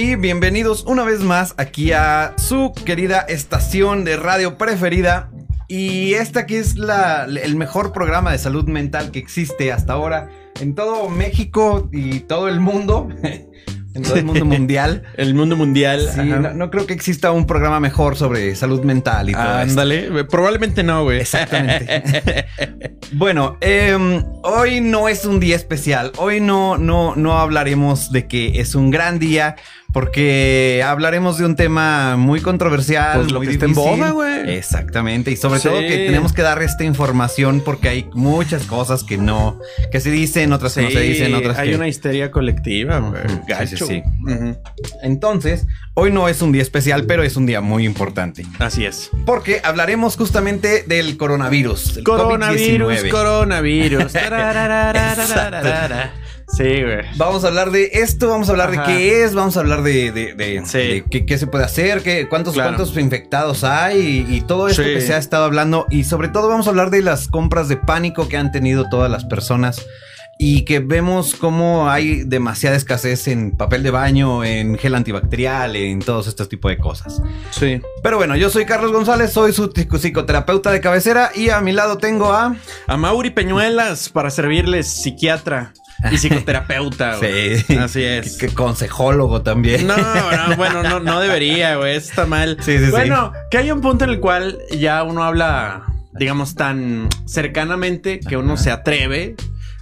y bienvenidos una vez más aquí a su querida estación de radio preferida. Y esta aquí es la, el mejor programa de salud mental que existe hasta ahora en todo México y todo el mundo. en todo el mundo mundial. el mundo mundial. Sí, no, no, creo que exista un programa mejor sobre salud mental y todo ah, Ándale, probablemente no, güey. Exactamente. bueno, eh, hoy no es un día especial. Hoy no, no, no hablaremos de que es un gran día porque hablaremos de un tema muy controversial, pues lo muy que está en boda, güey. Exactamente, y sobre sí. todo que tenemos que dar esta información porque hay muchas cosas que no, que se dicen, otras sí, que no se dicen, otras hay que... una histeria colectiva, güey. Gacho. Sí, uh -huh. Entonces, hoy no es un día especial, pero es un día muy importante. Así es. Porque hablaremos justamente del coronavirus. Coronavirus, coronavirus. Sí, güey. Vamos a hablar de esto, vamos a hablar Ajá. de qué es, vamos a hablar de, de, de, sí. de qué, qué, se puede hacer, qué, cuántos, claro. cuántos infectados hay y, y todo esto sí. que se ha estado hablando. Y sobre todo vamos a hablar de las compras de pánico que han tenido todas las personas y que vemos cómo hay demasiada escasez en papel de baño, en gel antibacterial, en todos estos tipos de cosas. Sí. Pero bueno, yo soy Carlos González, soy su psicoterapeuta de cabecera y a mi lado tengo a... A Mauri Peñuelas para servirles psiquiatra. Y psicoterapeuta, güey. Sí. Así es. Que, que consejólogo también. No, no, bueno, no, no debería, güey. Está mal. Sí, sí, bueno, sí. que hay un punto en el cual ya uno habla, digamos, tan cercanamente que uno se atreve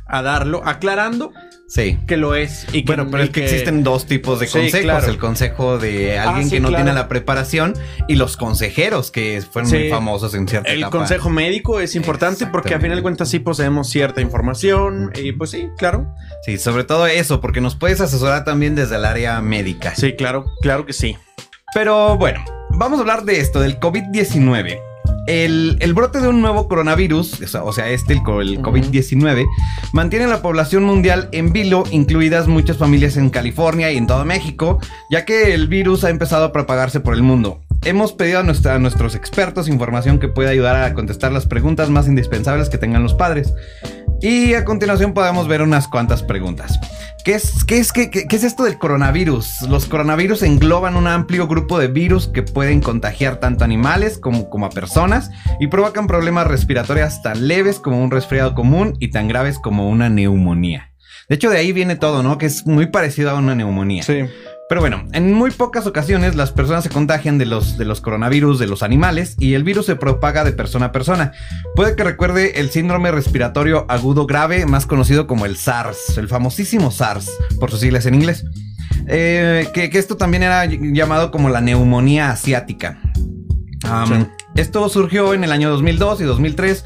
a darlo, aclarando Sí. Que lo es. Y que, bueno, pero es que, que, existen dos tipos de consejos. Sí, claro. El consejo de alguien ah, sí, que no claro. tiene la preparación y los consejeros que fueron sí. muy famosos en cierta El etapa. consejo médico es importante porque a final de cuentas sí poseemos cierta información y pues sí, claro. Sí, sobre todo eso, porque nos puedes asesorar también desde el área médica. Sí, claro, claro que sí. Pero bueno, vamos a hablar de esto, del COVID-19. El, el, brote de un nuevo coronavirus, o sea, este, el, el COVID-19, mantiene a la población mundial en vilo, incluidas muchas familias en California y en todo México, ya que el virus ha empezado a propagarse por el mundo. Hemos pedido a, nuestra, a nuestros expertos información que pueda ayudar a contestar las preguntas más indispensables que tengan los padres. Y a continuación podemos ver unas cuantas preguntas. ¿Qué es, qué, es, qué, es, esto del coronavirus? Los coronavirus engloban un amplio grupo de virus que pueden contagiar tanto a animales como, como, a personas y provocan problemas respiratorios tan leves como un resfriado común y tan graves como una neumonía. De hecho, de ahí viene todo, ¿no? Que es muy parecido a una neumonía. Sí. Pero bueno, en muy pocas ocasiones las personas se contagian de los, de los coronavirus de los animales y el virus se propaga de persona a persona. Puede que recuerde el síndrome respiratorio agudo grave, más conocido como el SARS, el famosísimo SARS, por sus siglas en inglés. Eh, que, que, esto también era llamado como la neumonía asiática. Um, sí. Esto surgió en el año 2002 y 2003.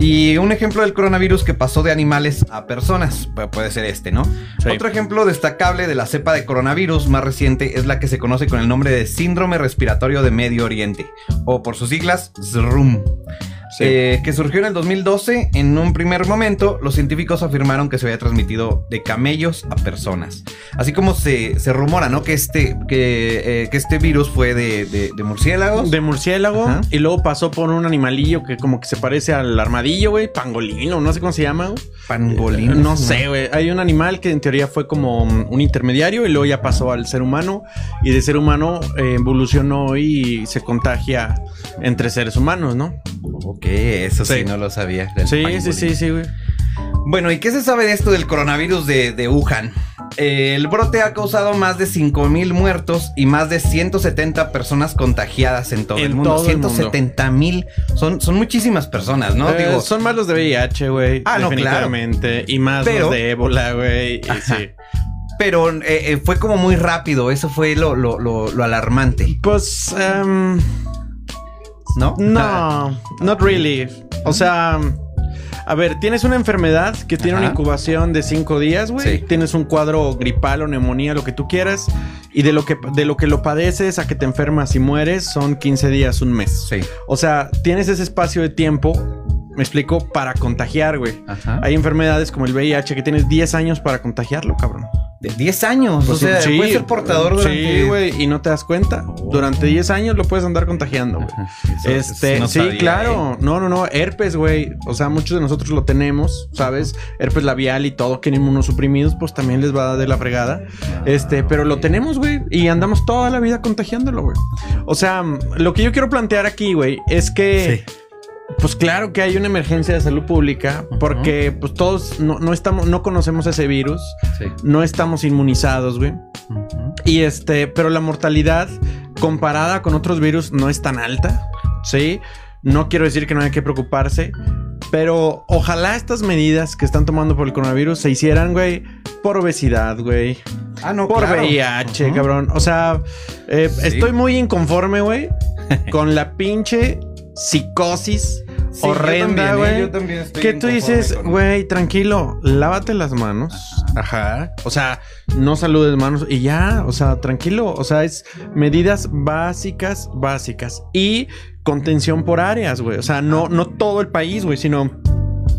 Y un ejemplo del coronavirus que pasó de animales a personas puede ser este, ¿no? Sí. Otro ejemplo destacable de la cepa de coronavirus más reciente es la que se conoce con el nombre de síndrome respiratorio de Medio Oriente, o por sus siglas, SRUM. Sí. Eh, que surgió en el 2012. En un primer momento, los científicos afirmaron que se había transmitido de camellos a personas. Así como se, se rumora, ¿no? Que este, que, eh, que este virus fue de, de, de murciélagos. De murciélago. Ajá. Y luego pasó por un animalillo que como que se parece al armadillo, güey. Pangolino, no sé cómo se llama. Pangolino. Eh, no, no sé, güey. Hay un animal que en teoría fue como un intermediario y luego ya pasó al ser humano. Y de ser humano eh, evolucionó y se contagia entre seres humanos, ¿no? Ok, eso sí, sí no lo sabía. Sí, sí, sí, sí, güey. Bueno, ¿y qué se sabe de esto del coronavirus de, de Wuhan? Eh, el brote ha causado más de 5.000 muertos y más de 170 personas contagiadas en todo en el mundo. Todo 170 mil. Son, son muchísimas personas, ¿no? Eh, Digo, son más los de VIH, güey. Ah, no, claro. Y más Pero, los de ébola, güey. Sí. Pero eh, eh, fue como muy rápido. Eso fue lo, lo, lo, lo alarmante. Pues... Um... ¿No? No, not really. O sea, a ver, tienes una enfermedad que tiene Ajá. una incubación de cinco días, güey. Sí. Tienes un cuadro gripal o neumonía, lo que tú quieras. Y de lo que, de lo que lo padeces a que te enfermas y mueres son 15 días, un mes. Sí. O sea, tienes ese espacio de tiempo me explico, para contagiar, güey. Hay enfermedades como el VIH que tienes 10 años para contagiarlo, cabrón. De 10 años. Pues o sea, sí, puedes ser portador durante... Sí, güey, y no te das cuenta. Durante 10 años lo puedes andar contagiando, güey. Este, no sí, sabía, claro. No, no, no. Herpes, güey. O sea, muchos de nosotros lo tenemos, ¿sabes? Herpes labial y todo, que inmunosuprimidos, pues también les va de la fregada. Este, pero lo tenemos, güey. Y andamos toda la vida contagiándolo, güey. O sea, lo que yo quiero plantear aquí, güey, es que. Pues claro que hay una emergencia de salud pública porque pues todos no, no estamos, no conocemos ese virus, Sí. no estamos inmunizados, güey. Y este, pero la mortalidad comparada con otros virus no es tan alta, ¿sí? No quiero decir que no hay que preocuparse, pero ojalá estas medidas que están tomando por el coronavirus se hicieran, güey, por obesidad, güey. Ah, no, Por claro. VIH, cabrón. O sea, eh, Sí. estoy muy inconforme, güey, con la pinche psicosis Sí, horrenda, ¿eh? güey. Yo también estoy Que tú dices, güey, tranquilo, lávate las manos. Ajá. O sea, no saludes manos y ya, o sea, tranquilo. O sea, es medidas básicas, básicas. Y contención por áreas, güey. O sea, no, no todo el país, güey, sino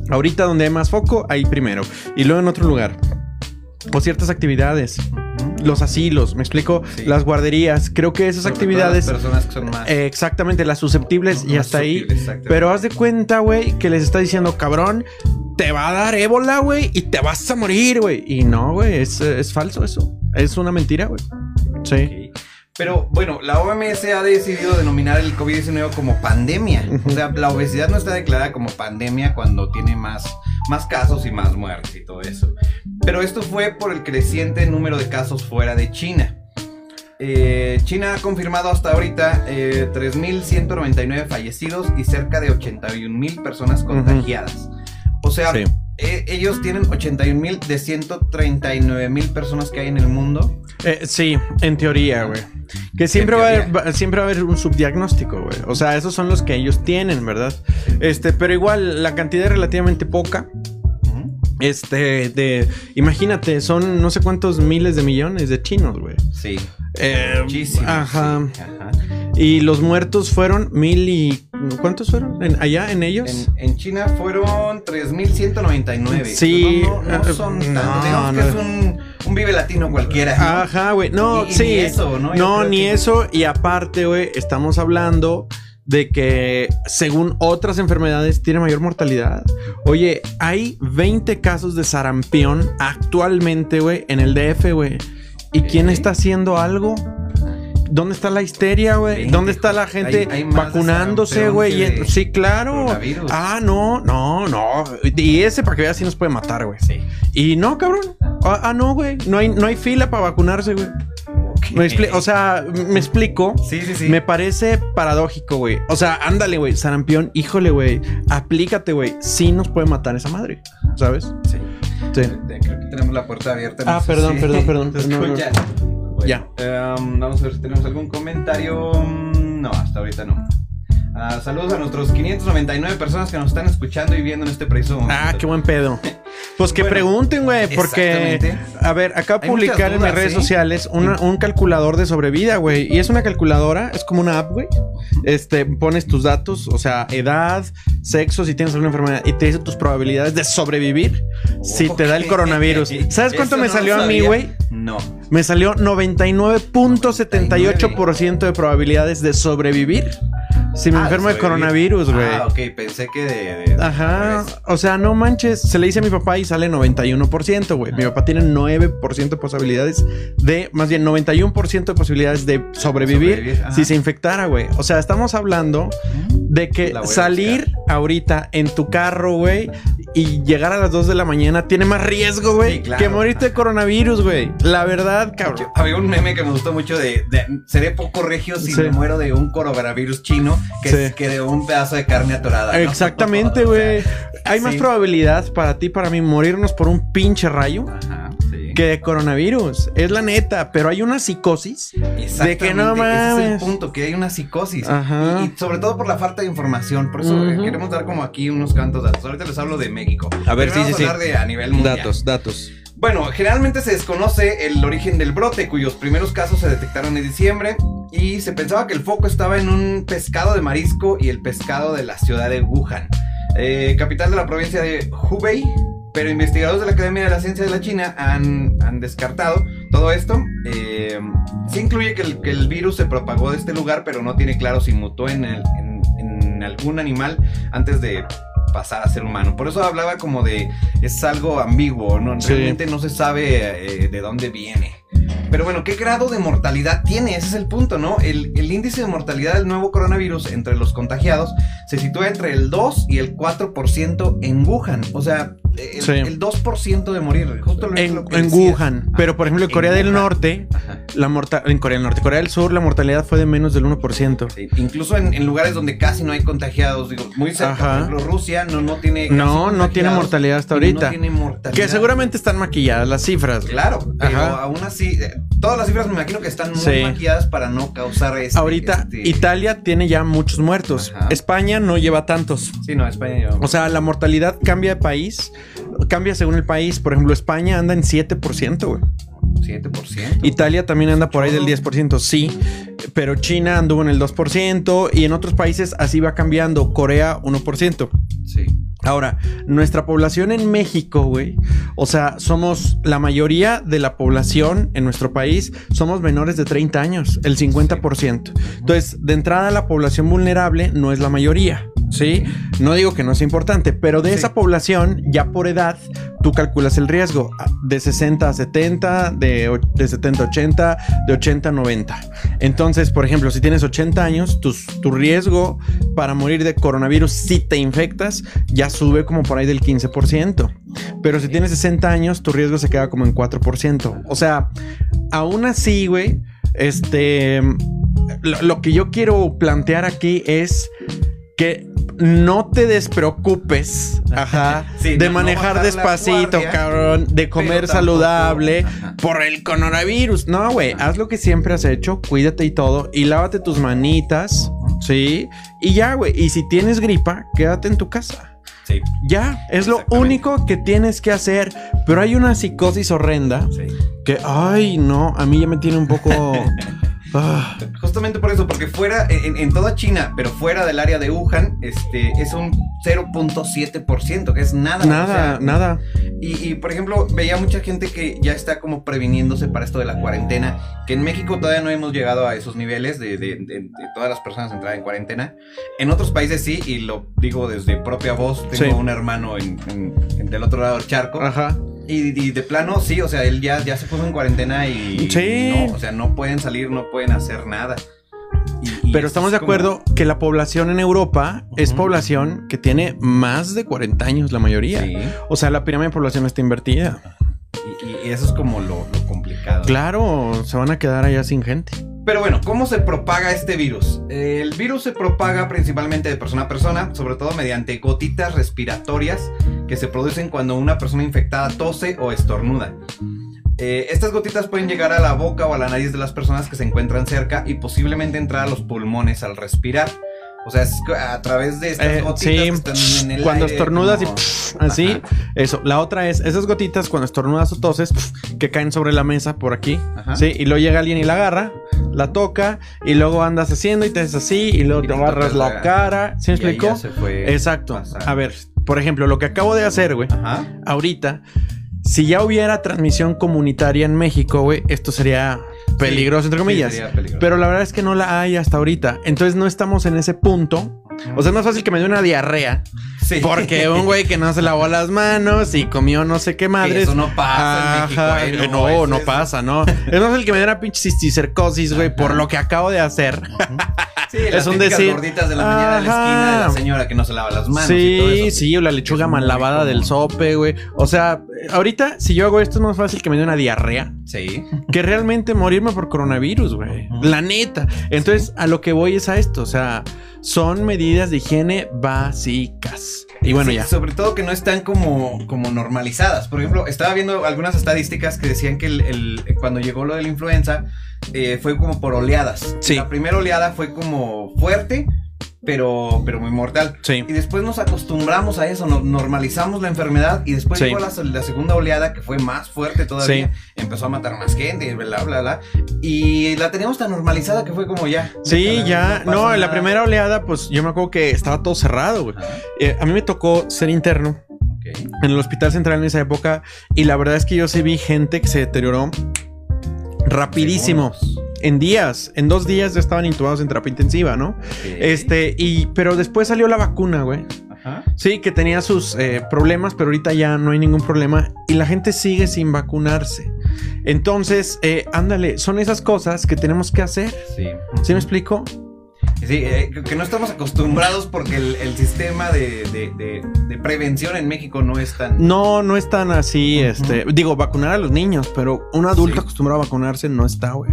ahorita donde hay más foco, ahí primero. Y luego en otro lugar. O ciertas actividades. Los asilos, me explico. Sí. Las guarderías. Creo que esas actividades. las personas que son más... eh, exactamente, las susceptibles y hasta ahí. Pero haz de cuenta, güey, que les está diciendo, cabrón, te va a dar ébola, güey, y te vas a morir, güey. Y no, güey, es, es falso eso. Es una mentira, güey. Sí. Pero bueno, la OMS ha decidido denominar el COVID-19 como pandemia. O sea, la obesidad no está declarada como pandemia cuando tiene más, más casos y más muertes y todo eso. Pero esto fue por el creciente número de casos fuera de China. Eh, China ha confirmado hasta ahorita eh, 3.199 fallecidos y cerca de 81.000 personas contagiadas. O sea, Sí. eh, ellos tienen 81.000 de 139.000 personas que hay en el mundo. Eh, sí, en teoría, güey. Que siempre va, a haber, va- siempre va a haber un subdiagnóstico, güey. O sea, esos son los que ellos tienen, ¿verdad? Este, pero igual la cantidad es relativamente poca. Este, de. Imagínate, son no sé cuántos miles de millones de chinos, güey. Sí. Eh, Muchísimo. Ajá. sí, ajá. Y los muertos fueron mil y. ¿Cuántos fueron? ¿En- allá en ellos? En, en China fueron 3.199. Sí, No, no, no eh, son no, tantos. Digamos que no. es un, un vive latino cualquiera. ¿no? Ajá, güey. No, Y- sí. ni eso, ¿no? Creo ni eso. Y aparte, güey, estamos hablando de que según otras enfermedades tiene mayor mortalidad. Oye, hay 20 casos de sarampión actualmente, güey, en el DF, güey. ¿Y quién está haciendo algo? ¿Dónde está la histeria, güey? 20, ¿Dónde está la gente hay- hay vacunándose, güey? Sí, claro. Ah, no, no, no. Y ese para que veas si nos puede matar, güey. Sí. Y no, cabrón. Ah, ah, no, güey. No hay, no hay fila para vacunarse, güey. Me expli- o sea, me explico. Sí, sí, sí. Me parece paradójico, güey. O sea, ándale, güey. Sarampión, híjole, güey. Aplícate, güey. Sí nos puede matar esa madre. ¿Sabes? Sí. Sí. Creo que tenemos la puerta abierta. Ah, sé perdón, si perdón, perdón. No, no. Bueno, Ya. em, vamos a ver si tenemos algún comentario. Mm, No, hasta ahorita no. Ah, saludos a nuestros 599 personas que nos están escuchando y viendo en este preciso momento. Ah, qué buen pedo. Pues que Bueno, pregunten, güey, porque... A ver, acabo de publicar en mis redes ¿sí? sociales una- un calculador de sobrevida, güey. Y es una calculadora, es como una app, güey. Este, pones tus datos, o sea, edad, sexo, si tienes alguna enfermedad, y te dice tus probabilidades de sobrevivir si te da el coronavirus. ¿Sabes cuánto me no salió a mí, güey? No. Me salió 99.78% de probabilidades de sobrevivir si me Ah, enfermo de coronavirus, güey. Ah, ok, pensé que de. de- Ajá, o sea, no manches, se le dice a mi papá y sale 91%, güey. Mi papá tiene 9% de posibilidades de, más bien 91% de posibilidades de sobrevivir, si se infectara, güey. O sea, estamos hablando de que salir ahorita en tu carro, güey, y llegar a las 2 de la mañana tiene más riesgo, güey, Sí, claro. que morirte de coronavirus, güey. La verdad, cabrón. Había un meme que me gustó mucho de, de- seré poco regio si Sí. me muero de un coronavirus chino que, Sí. que de un pedazo de carne atorada. ¿no? Exactamente, O güey. sea, Hay más probabilidad para ti, para mí, morirnos por un pinche rayo. Ajá, sí. que de coronavirus. Es la neta, pero hay una psicosis. de que no Exactamente, Ese es el mames. punto, que hay una psicosis. Ajá. Y, y sobre todo por la falta de información. Por eso eh, queremos dar como aquí unos cantos datos. Ahorita les hablo de México. A ver, Pero sí, vamos sí, a sí. hablar de a nivel mundial. datos. Bueno, generalmente se desconoce el origen del brote, cuyos primeros casos se detectaron en diciembre y se pensaba que el foco estaba en un pescado de marisco y el pescado de la ciudad de Wuhan, eh, capital de la provincia de Hubei. Pero investigadores de la Academia de la Ciencia de la China han, han descartado todo esto. Eh, sí incluye que el, que el, virus se propagó de este lugar, pero no tiene claro si mutó en, el, en, en algún animal antes de pasar a ser humano. Por eso hablaba como de es algo ambiguo, ¿no? Realmente no se sabe eh, de dónde viene. Pero bueno, ¿qué grado de mortalidad tiene? Ese es el punto, ¿no? El, el, índice de mortalidad del nuevo coronavirus entre los contagiados se sitúa entre el 2 y el 4% en Wuhan. O sea, el, sí. el 2% de morir. Justo lo, en, lo que en. Wuhan. Ah, Pero por ejemplo, en Corea del. Norte, Ajá. la morta en Corea del Norte, Corea del Sur, la mortalidad fue de menos del 1%. Sí, incluso en, lugares donde casi no hay contagiados, digo, muy cerca, Ajá. por ejemplo, Rusia no, no tiene. casi No, no tiene mortalidad hasta ahorita. No tiene mortalidad. Que seguramente están maquilladas las cifras. Claro, pero Ajá. aún así, eh, todas las cifras me imagino que están muy Sí. maquilladas para no causar este. Ahorita este- Italia tiene ya muchos muertos. España no lleva tantos. Sí, no, España yo. O sea, la mortalidad cambia de país, cambia según el país. Por ejemplo, España anda en 7%, güey. 7%. Italia también anda por ahí del 10%, sí. Pero China anduvo en el 2% y en otros países así va cambiando. Corea 1%. Sí. Ahora, nuestra población en México, güey, o sea, somos la mayoría de la población en nuestro país, somos menores de 30 años, el 50%. Entonces, de entrada, la población vulnerable no es la mayoría, ¿sí? No digo que no sea importante, pero de Sí. esa población, ya por edad, tú calculas el riesgo ah, de 60 a 70, de, o- de 70 a 80, de 80 a 90. Entonces, por ejemplo, si tienes 80 años, tus- tu riesgo para morir de coronavirus si te infectas ya sube como por ahí del 15%. Pero si tienes 60 años, tu riesgo se queda como en 4%. O sea, aún así, güey, este, lo, lo que yo quiero plantear aquí es que no te despreocupes, ajá, Sí, de no- manejar despacito, guardia, cabrón, de comer saludable Ajá. por el coronavirus. No, güey, haz lo que siempre has hecho, cuídate y todo, y lávate tus manitas, ¿sí? Y ya, güey, y si tienes gripa, quédate en tu casa. Sí. Ya, es lo único que tienes que hacer, pero hay una psicosis horrenda Sí. que, ay, no, a mí ya me tiene un poco... ah, Justamente por eso, porque fuera, en, en toda China, pero fuera del área de Wuhan, este, es un 0.7%, que es nada. nada, o sea, nada. Y, y, por ejemplo, veía mucha gente que ya está como previniéndose para esto de la cuarentena, que en México todavía no hemos llegado a esos niveles de, de- de- de todas las personas entrar en cuarentena. En otros países sí, y lo digo desde propia voz, tengo Sí. un hermano en, en- en- del otro lado del charco. Ajá. Y, y de plano, sí, o sea, él ya, ya se puso en cuarentena y Sí. no, o sea, no pueden salir, no pueden hacer nada. Y- y Pero estamos de como- acuerdo que la población en Europa es población que tiene más de 40 años, la mayoría. Sí, O sea, la pirámide de población está invertida. y, y- y eso es como lo, lo complicado. Claro, se van a quedar allá sin gente. Pero bueno, ¿cómo se propaga este virus? El virus se propaga principalmente de persona a persona, sobre todo mediante gotitas respiratorias que se producen cuando una persona infectada tose o estornuda. Eh, estas gotitas pueden llegar a la boca o a la nariz de las personas que se encuentran cerca y posiblemente entrar a los pulmones al respirar. O sea, es a través de estas Eh, gotitas sí, que están en el cuando aire, estornudas como- y pff, así, Ajá. eso. La otra es esas gotitas cuando estornudas o toses pff, que caen sobre la mesa por aquí, Ajá. sí, y luego llega alguien y la agarra, la toca y luego andas haciendo y te haces así y luego Y te tocas la la- cara, ¿sí me explicó? Exacto. A ver, por ejemplo, lo que acabo de hacer, güey, ahorita, si ya hubiera transmisión comunitaria en México, güey, esto sería peligroso, entre Sí, comillas. sería peligroso. Pero la verdad es que no la hay hasta ahorita. Entonces no estamos en ese punto. O sea, es más fácil que me dé una diarrea. Sí. Porque un güey que no se lavó las manos y comió no sé qué madres. Eso no pasa en México, eh, no, no, pasa, ¿no? Es más fácil que me dé una pinche cisticercosis, güey, por lo que acabo de hacer. Sí, las Es un decir. gorditas de la mañana de la esquina de la señora que no se lava las manos y todo Sí, eso. sí, o la lechuga mal lavada del sope, güey. O sea, ahorita, si yo hago esto, es más fácil que me dé una diarrea Sí. que realmente morirme por coronavirus, güey. La neta. Entonces, a lo que voy es a esto. O sea, son medidas de higiene básicas. Y bueno, Sí, ya. Sobre todo que no están como, como normalizadas. Por ejemplo, estaba viendo algunas estadísticas que decían que el, el- cuando llegó lo de la influenza eh, fue como por oleadas. Sí. La primera oleada fue como fuerte, pero, pero muy mortal. Sí. Y después nos acostumbramos a eso, nos normalizamos la enfermedad y después Sí. llegó la, la segunda oleada que fue más fuerte todavía, empezó a matar más gente, bla, bla, bla. Y la teníamos tan normalizada que fue como ya. Sí, ya. No, en la primera oleada, pues yo me acuerdo que estaba todo cerrado, güey. Eh, a mí me tocó ser interno ok. En el hospital central en esa época. Y la verdad es que yo sí vi gente que se deterioró rapidísimo. En días, en dos días ya estaban intubados en terapia intensiva, ¿no? Este, y, pero después salió la vacuna, güey. Sí, que tenía sus eh, problemas, pero ahorita ya no hay ningún problema y la gente sigue sin vacunarse. Entonces, eh, ándale, son esas cosas que tenemos que hacer. Sí. ¿Sí me explico? Sí, eh, que no estamos acostumbrados porque el, sistema de, prevención en México no es tan... No, no es tan así, este... Digo, vacunar a los niños, pero un adulto acostumbrado a vacunarse no está, güey.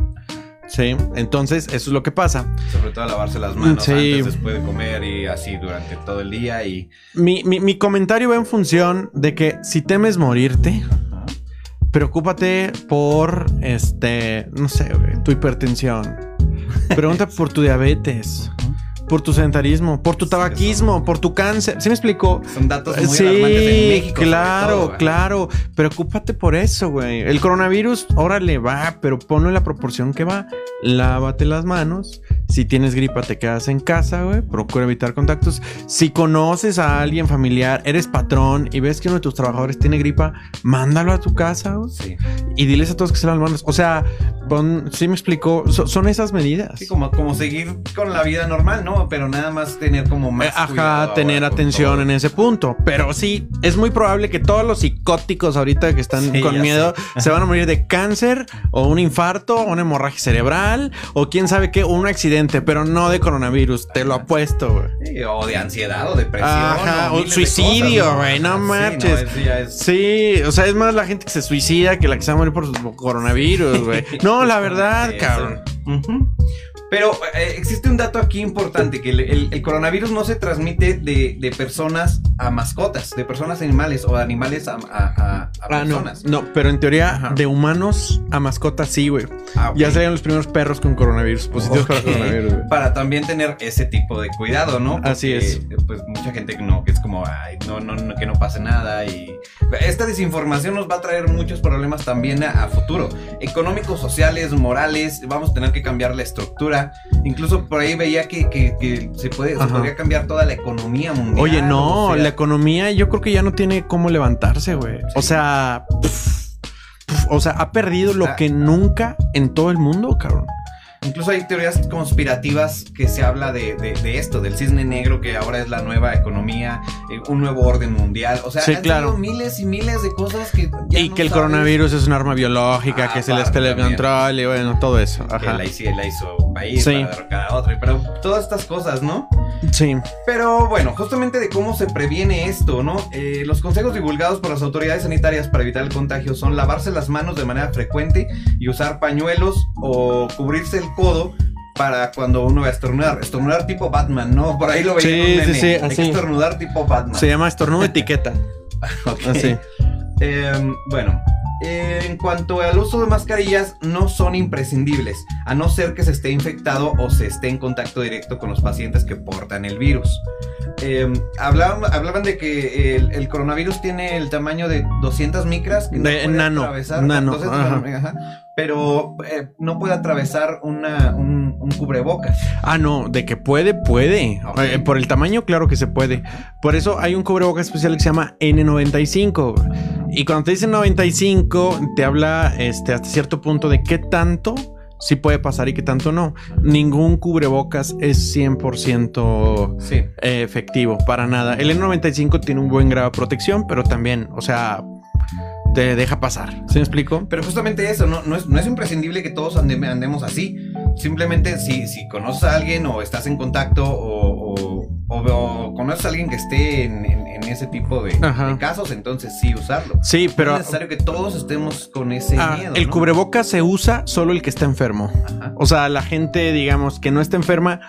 Sí, entonces eso es lo que pasa. Sobre todo lavarse las manos antes, después de comer y así durante todo el día y... Mi, mi, comentario va en función de que si temes morirte, preocúpate por, este, no sé, tu hipertensión. Pregunta por tu diabetes por tu sedentarismo, por tu tabaquismo, por tu cáncer. ¿Sí me explico? Son datos muy sí, en México. Claro, claro. Preocúpate por eso, güey. El coronavirus, órale, va, pero ponlo en la proporción que va. Lávate las manos. Si tienes gripa, te quedas en casa, güey. Procura evitar contactos. Si conoces a alguien familiar, eres patrón y ves que uno de tus trabajadores tiene gripa, mándalo a tu casa, güey. Sí. Y diles a todos que se las manos. O sea, sí me explico. son esas medidas. Sí, como, como seguir con la vida normal, ¿no? pero nada más tener como más. Eh, ajá, tener atención en ese punto. Pero sí, es muy probable que todos los psicóticos ahorita que están con miedo se van a morir de cáncer o un infarto o una hemorragia cerebral o quién sabe qué, un accidente, pero no de coronavirus. Te lo apuesto, güey. o de ansiedad o depresión. Ajá, o, suicidio, güey. No, marches. Sí, o sea, es más la gente que se suicida que la que se va a morir por su coronavirus, güey. no, la verdad, cabrón. Pero eh, existe un dato aquí importante, que el, coronavirus no se transmite de, personas a mascotas, de personas a animales o de animales a, a, ah, personas. No, pero en teoría de humanos a mascotas sí, güey. Ah, ya serían los primeros perros con coronavirus, positivos para coronavirus. Para también tener ese tipo de cuidado, ¿no? Así es. Pues mucha gente que no, que es como, ay, no, no, que no pase nada y... Esta desinformación nos va a traer muchos problemas también a futuro. Económicos, sociales, morales, vamos a tener que cambiar la estructura Incluso por ahí veía que, se, puede, podría cambiar toda la economía mundial. Oye, no, la economía yo creo que ya no tiene cómo levantarse, güey. O sea, o sea, ha perdido lo que nunca en todo el mundo, cabrón. Incluso hay teorías conspirativas que se habla de, esto, del cisne negro, que ahora es la nueva economía, eh, un nuevo orden mundial. O sea, sí, claro. miles y miles de cosas que. y que el coronavirus es un arma biológica, ah, que se les telecontrol y bueno, todo eso. Ajá. la hizo, la hizo un país para derrocar a otro. Pero todas estas cosas, ¿no? Sí. Pero bueno, justamente de cómo se previene esto, ¿no? Eh, los consejos divulgados por las autoridades sanitarias para evitar el contagio son lavarse las manos de manera frecuente y usar pañuelos o cubrirse el codo para cuando uno va a estornudar. Estornudar tipo Batman, ¿no? Por ahí lo veía. Sí, sí, sí. Hay que estornudar tipo Batman. Se llama estornudo etiqueta. Así. Em, bueno, en cuanto al uso de mascarillas, no son imprescindibles, a no ser que se esté infectado o se esté en contacto directo con los pacientes que portan el virus. Em, hablaban, hablaban, de que el, coronavirus tiene el tamaño de 200 micras. Que de nano. nano pero eh, no puede atravesar una, un, cubrebocas. Ah, no, de que puede, puede. Eh, por el tamaño, claro que se puede. Por eso hay un cubrebocas especial que se llama N95. Y cuando te dicen 95, te habla este, hasta cierto punto de qué tanto sí puede pasar y qué tanto no. Ningún cubrebocas es 100% eh, efectivo, para nada. El N95 tiene un buen grado de protección, pero también, o sea, te deja pasar. ¿Se me explico? Pero justamente eso, no, no, es, no es imprescindible que todos andemos así. Simplemente si, si conoces a alguien o estás en contacto o, o, conoces a alguien que esté en, ese tipo de, casos, entonces sí usarlo. Sí, pero. es necesario que todos estemos con ese ah, miedo. El cubreboca se usa solo el que está enfermo. O sea, la gente, digamos, que no está enferma,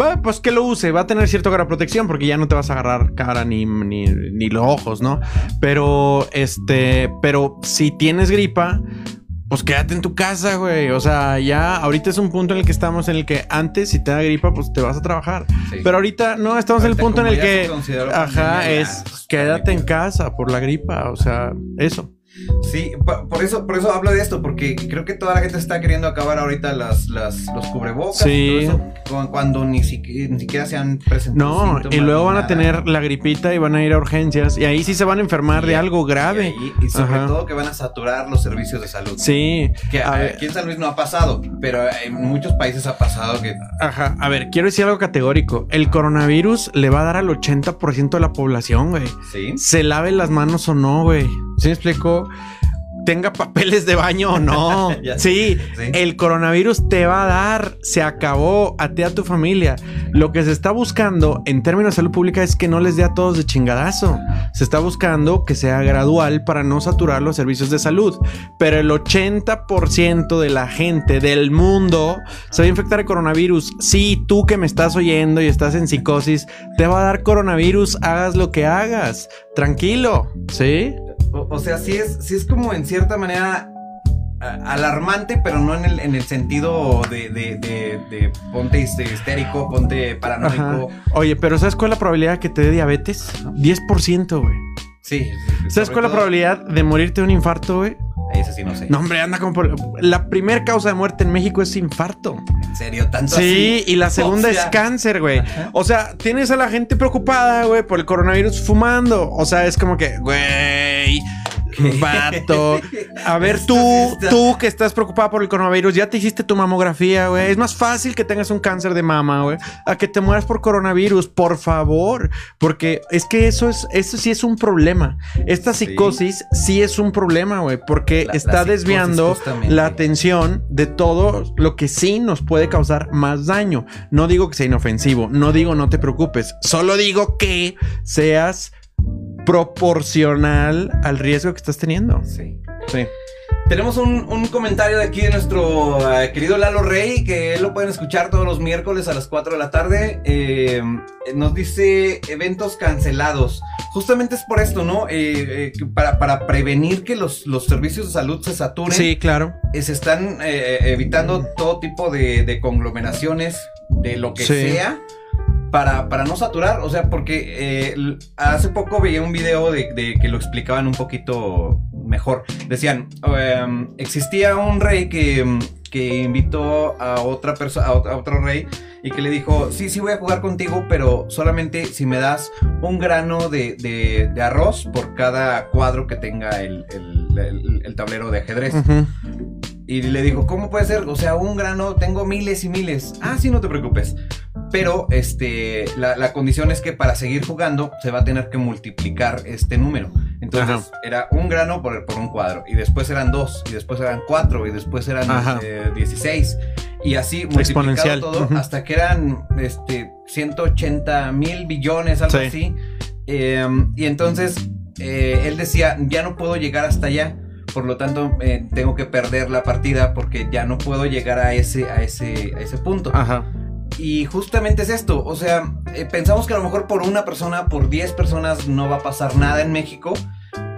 va, pues que lo use, va a tener cierto grado de protección porque ya no te vas a agarrar cara ni, ni, ni los ojos, ¿no? Pero, este, pero si tienes gripa pues quédate en tu casa, güey. O sea, ya ahorita es un punto en el que estamos en el que antes, si te da gripa, pues te vas a trabajar. Pero ahorita no, estamos en el punto en el que. Ajá, es quédate en casa por la gripa. O sea, eso. Sí, por eso, por eso hablo de esto, porque creo que toda la gente está queriendo acabar ahorita las, las los cubrebocas sí. cuando ni, siquiera, se han presentado. No, y luego van a tener la gripita y van a ir a urgencias, y ahí sí se van a enfermar de algo grave. Y, sobre todo que van a saturar los servicios de salud. Sí. Que aquí en San Luis no ha pasado, pero en muchos países ha pasado que. Ajá. A ver, quiero decir algo categórico. El coronavirus le va a dar al 80% de la población, güey. Sí. Se lave las manos o no, güey. ¿Sí me explico? tenga papeles de baño o no. sí, el coronavirus te va a dar, se acabó, a ti a tu familia. Lo que se está buscando en términos de salud pública es que no les dé a todos de chingadazo. Se está buscando que sea gradual para no saturar los servicios de salud. Pero el 80% de la gente del mundo se va a infectar de coronavirus. Sí, tú que me estás oyendo y estás en psicosis, te va a dar coronavirus, hagas lo que hagas. Tranquilo, ¿sí? O, sea, sí es, sí es como en cierta manera alarmante, pero no en el, en el sentido de, de, de, ponte histérico, ponte paranoico. Oye, pero ¿sabes cuál es la probabilidad que te dé diabetes? 10%, güey. Sí. ¿Sabes cuál es la probabilidad de morirte de un infarto, güey? Ese sí no sé. No, hombre, anda como por... La primera causa de muerte en México es infarto. ¿En serio? ¿Tanto sí, y la segunda es cáncer, güey. O sea, tienes a la gente preocupada, güey, por el coronavirus fumando. O sea, es como que, güey Vato. A ver, tú, tú que estás preocupada por el coronavirus, ya te hiciste tu mamografía, güey. Es más fácil que tengas un cáncer de mama, güey, a que te mueras por coronavirus, por favor. Porque es que eso es, eso sí es un problema. Esta psicosis sí, es un problema, güey, porque está desviando la atención de todo lo que sí nos puede causar más daño. No digo que sea inofensivo, no digo no te preocupes, solo digo que seas proporcional al riesgo que estás teniendo. Sí. Sí. Tenemos un, comentario de aquí de nuestro eh, querido Lalo Rey, que lo pueden escuchar todos los miércoles a las 4 de la tarde. Eh, nos dice eventos cancelados. Justamente es por esto, ¿no? Eh, para, para, prevenir que los, los, servicios de salud se saturen. Sí, claro. se están evitando todo tipo de, conglomeraciones de lo que sea para, para no saturar, o sea, porque eh, hace poco veía un video de, que lo explicaban un poquito mejor. Decían, em, existía un rey que, que invitó a otra persona, a, otro rey, y que le dijo, sí, sí voy a jugar contigo, pero solamente si me das un grano de, de, arroz por cada cuadro que tenga el, el, tablero de ajedrez. Y le dijo, ¿cómo puede ser? O sea, un grano, tengo miles y miles. Ah, sí, no te preocupes. Pero este, la, condición es que para seguir jugando se va a tener que multiplicar este número. Entonces era un grano por, por, un cuadro. Y después eran dos. Y después eran cuatro. Y después eran eh, 16. Y así multiplicado todo hasta que eran este, 180 mil billones, algo así. Em, y entonces eh, él decía, ya no puedo llegar hasta allá por lo tanto eh, tengo que perder la partida porque ya no puedo llegar a ese, a ese, a ese punto. Ajá. Y justamente es esto, o sea, eh, pensamos que a lo mejor por una persona, por 10 personas no va a pasar nada en México,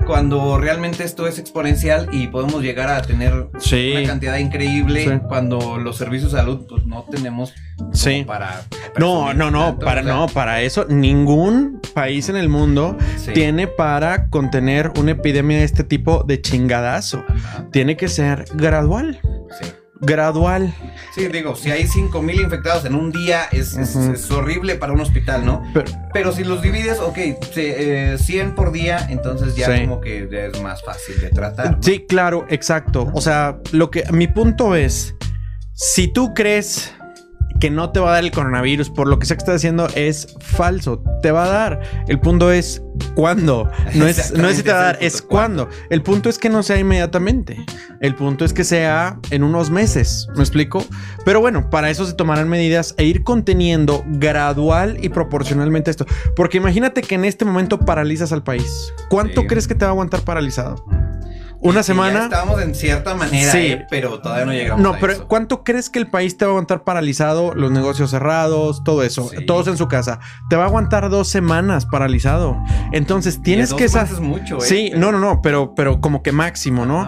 cuando realmente esto es exponencial y podemos llegar a tener una cantidad increíble cuando los servicios de salud pues no tenemos sí. para, no no no para no para eso ningún país en el mundo tiene para contener una epidemia de este tipo de chingadazo. Tiene que ser gradual. Sí gradual. Sí, digo, si hay 5 mil infectados en un día es, horrible para un hospital, ¿no? Pero, si los divides, ok, 100 eh, por día, entonces ya como que es más fácil de tratar. Sí, claro, exacto. O sea, lo que mi punto es, si tú crees que no te va a dar el coronavirus por lo que sea que estás haciendo es falso. Te va a dar. El punto es cuándo. No es, no es si te va a dar, es cuándo. El punto es que no sea inmediatamente. El punto es que sea en unos meses. ¿Me explico? Pero bueno, para eso se tomarán medidas e ir conteniendo gradual y proporcionalmente esto. Porque imagínate que en este momento paralizas al país. ¿Cuánto crees que te va a aguantar paralizado? Una semana. estábamos en cierta manera, sí. Eh, pero todavía no llegamos. No, pero ¿cuánto crees que el país te va a aguantar paralizado? Los negocios cerrados, todo eso, todos en su casa. Te va a aguantar dos semanas paralizado. Entonces tienes que. Es mucho, ¿eh? Sí, no, no, no, pero, pero como que máximo, ¿no?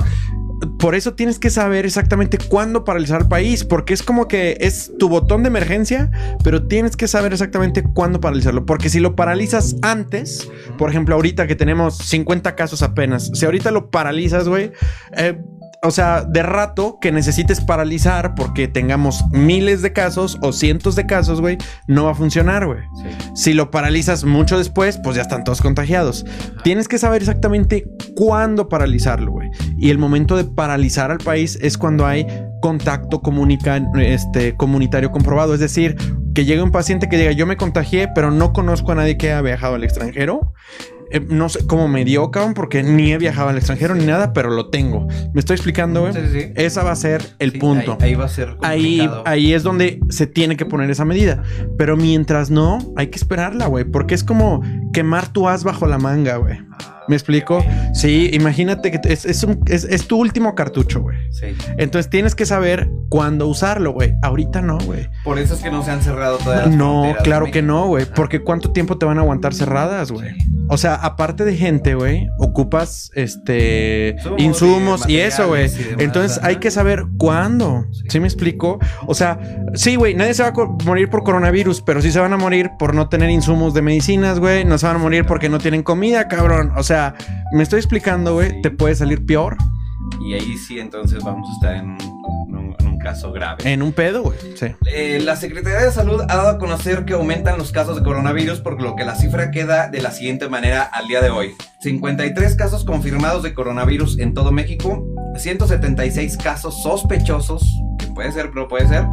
Por eso tienes que saber exactamente cuándo paralizar el país, porque es como que es tu botón de emergencia, pero tienes que saber exactamente cuándo paralizarlo, porque si lo paralizas antes, por ejemplo, ahorita que tenemos 50 casos apenas, si ahorita lo paralizas, güey, eh, o sea, de rato que necesites paralizar porque tengamos miles de casos o cientos de casos, güey, no va a funcionar, güey. Si lo paralizas mucho después, pues ya están todos contagiados. Tienes que saber exactamente cuándo paralizarlo, güey. Y el momento de paralizar al país es cuando hay contacto este, comunitario comprobado. Es decir, que llegue un paciente que diga, yo me contagié, pero no conozco a nadie que haya viajado al extranjero eh, no sé cómo me dio, cabrón, porque ni he viajado al extranjero ni nada, pero lo tengo. ¿Me estoy explicando, güey? Sí, sí. Esa va a ser el punto. Ahí, va a ser ahí, ahí es donde se tiene que poner esa medida. Pero mientras no, hay que esperarla, güey, porque es como quemar tu as bajo la manga, güey. Ah. ¿Me explico? Sí, imagínate que es, es, tu último cartucho, güey. Sí. Entonces tienes que saber cuándo usarlo, güey. Ahorita no, güey. Por eso es que no se han cerrado todas No, claro que no, güey. Porque ¿cuánto tiempo te van a aguantar cerradas, güey? O sea, aparte de gente, güey, ocupas este insumos y eso, güey. Entonces hay que saber cuándo. Sí. me explico? O sea, sí, güey, nadie se va a morir por coronavirus, pero sí se van a morir por no tener insumos de medicinas, güey. No se van a morir porque no tienen comida, cabrón. O sea, me estoy explicando, güey, te puede salir peor. Y ahí sí, entonces vamos a estar en un, caso grave. En un pedo, güey. Sí. Eh, la Secretaría de Salud ha dado a conocer que aumentan los casos de coronavirus, por lo que la cifra queda de la siguiente manera al día de hoy. 53 casos confirmados de coronavirus en todo México, 176 casos sospechosos, que puede ser, pero puede ser,